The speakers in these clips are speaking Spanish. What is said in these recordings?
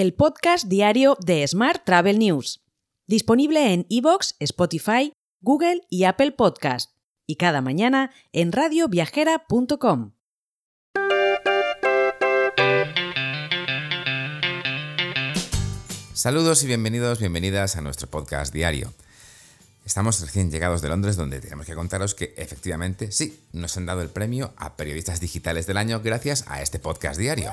el podcast diario de Smart Travel News, disponible en iVoox, Spotify, Google y Apple Podcast, y cada mañana en radioviajera.com. Saludos y bienvenidos, bienvenidas a nuestro podcast diario. Estamos recién llegados de Londres donde tenemos que contaros que efectivamente sí, nos han dado el premio a periodistas digitales del año gracias a este podcast diario.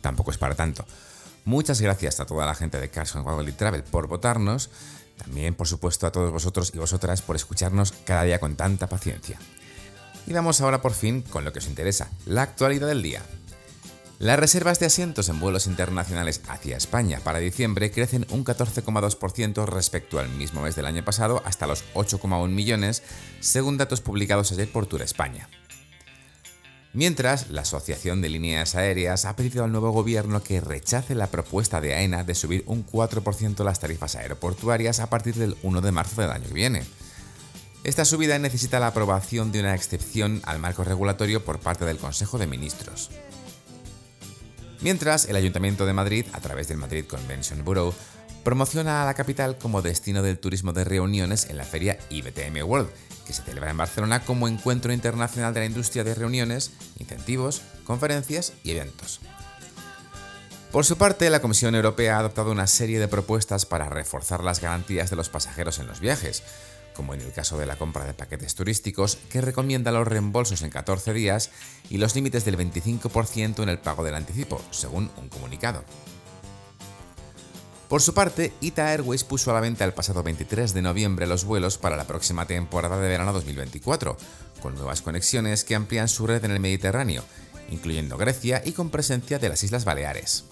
Tampoco es para tanto. Muchas gracias a toda la gente de Carson Waddle Travel por votarnos. También, por supuesto, a todos vosotros y vosotras por escucharnos cada día con tanta paciencia. Y vamos ahora por fin con lo que os interesa, la actualidad del día. Las reservas de asientos en vuelos internacionales hacia España para diciembre crecen un 14,2% respecto al mismo mes del año pasado hasta los 8,1 millones, según datos publicados ayer por Tour España. Mientras, la Asociación de Líneas Aéreas ha pedido al nuevo gobierno que rechace la propuesta de AENA de subir un 4% las tarifas aeroportuarias a partir del 1 de marzo del año que viene. Esta subida necesita la aprobación de una excepción al marco regulatorio por parte del Consejo de Ministros. Mientras, el Ayuntamiento de Madrid, a través del Madrid Convention Bureau, promociona a la capital como destino del turismo de reuniones en la feria IBTM World, que se celebra en Barcelona como encuentro internacional de la industria de reuniones, incentivos, conferencias y eventos. Por su parte, la Comisión Europea ha adoptado una serie de propuestas para reforzar las garantías de los pasajeros en los viajes, como en el caso de la compra de paquetes turísticos, que recomienda los reembolsos en 14 días y los límites del 25% en el pago del anticipo, según un comunicado. Por su parte, Ita Airways puso a la venta el pasado 23 de noviembre los vuelos para la próxima temporada de verano 2024, con nuevas conexiones que amplían su red en el Mediterráneo, incluyendo Grecia y con presencia de las Islas Baleares.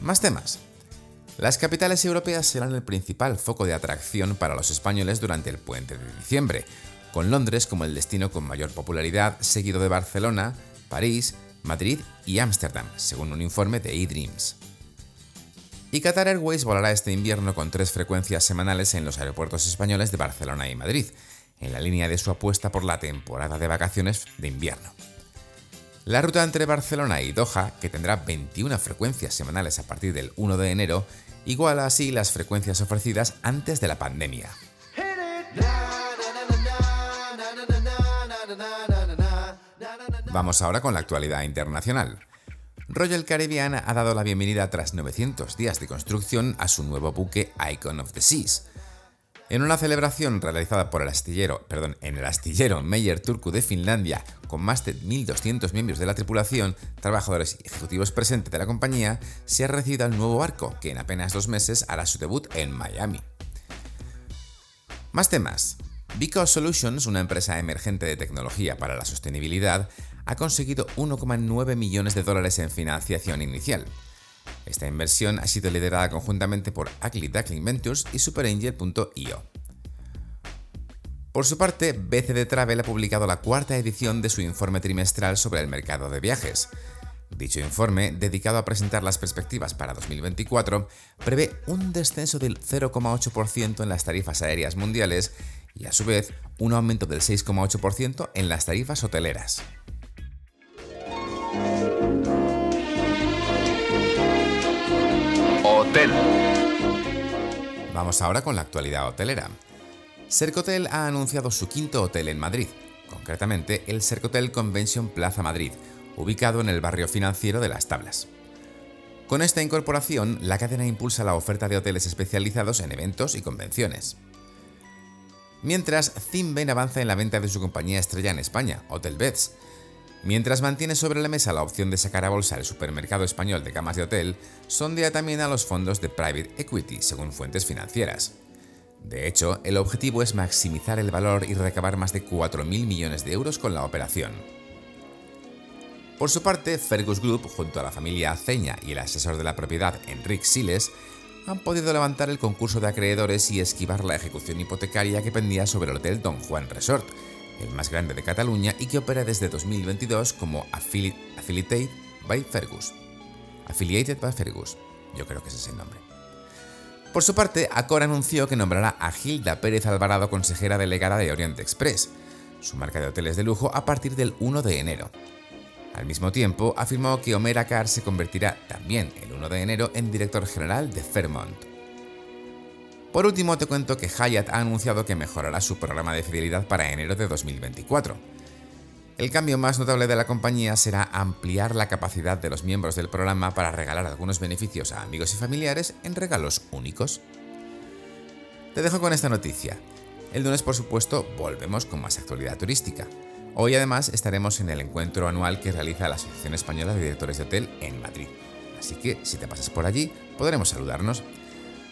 Más temas. Las capitales europeas serán el principal foco de atracción para los españoles durante el puente de diciembre, con Londres como el destino con mayor popularidad, seguido de Barcelona, París, Madrid y Ámsterdam, según un informe de eDreams y Qatar Airways volará este invierno con tres frecuencias semanales en los aeropuertos españoles de Barcelona y Madrid, en la línea de su apuesta por la temporada de vacaciones de invierno. La ruta entre Barcelona y Doha, que tendrá 21 frecuencias semanales a partir del 1 de enero, iguala así las frecuencias ofrecidas antes de la pandemia. Vamos ahora con la actualidad internacional. Royal Caribbean ha dado la bienvenida tras 900 días de construcción a su nuevo buque Icon of the Seas. En una celebración realizada por el astillero, perdón, en el astillero Meyer Turku de Finlandia, con más de 1.200 miembros de la tripulación, trabajadores y ejecutivos presentes de la compañía, se ha recibido el nuevo barco, que en apenas dos meses hará su debut en Miami. Más temas. Because Solutions, una empresa emergente de tecnología para la sostenibilidad, ha conseguido 1,9 millones de dólares en financiación inicial. Esta inversión ha sido liderada conjuntamente por Ugly Duckling Ventures y SuperAngel.io. Por su parte, BCD Travel ha publicado la cuarta edición de su informe trimestral sobre el mercado de viajes. Dicho informe, dedicado a presentar las perspectivas para 2024, prevé un descenso del 0,8% en las tarifas aéreas mundiales y a su vez un aumento del 6,8% en las tarifas hoteleras. Hotel. Vamos ahora con la actualidad hotelera. Sercotel ha anunciado su quinto hotel en Madrid, concretamente el Sercotel Convention Plaza Madrid, ubicado en el barrio financiero de Las Tablas. Con esta incorporación, la cadena impulsa la oferta de hoteles especializados en eventos y convenciones. Mientras, Zinben avanza en la venta de su compañía estrella en España, Hotel Beds, Mientras mantiene sobre la mesa la opción de sacar a bolsa el supermercado español de camas de hotel, sondea también a los fondos de private equity, según fuentes financieras. De hecho, el objetivo es maximizar el valor y recabar más de 4.000 millones de euros con la operación. Por su parte, Fergus Group, junto a la familia Aceña y el asesor de la propiedad, Enric Siles, han podido levantar el concurso de acreedores y esquivar la ejecución hipotecaria que pendía sobre el Hotel Don Juan Resort, el más grande de Cataluña y que opera desde 2022 como Affiliated by Fergus. Affiliated by Fergus, yo creo que es el nombre. Por su parte, Accor anunció que nombrará a Gilda Pérez Alvarado consejera delegada de Oriente Express, su marca de hoteles de lujo, a partir del 1 de enero. Al mismo tiempo, afirmó que Omer Akar se convertirá también el 1 de enero en director general de Fairmont. Por último, te cuento que Hyatt ha anunciado que mejorará su programa de fidelidad para enero de 2024. El cambio más notable de la compañía será ampliar la capacidad de los miembros del programa para regalar algunos beneficios a amigos y familiares en regalos únicos. Te dejo con esta noticia. El lunes, por supuesto, volvemos con más actualidad turística. Hoy además estaremos en el encuentro anual que realiza la Asociación Española de Directores de Hotel en Madrid. Así que si te pasas por allí, podremos saludarnos.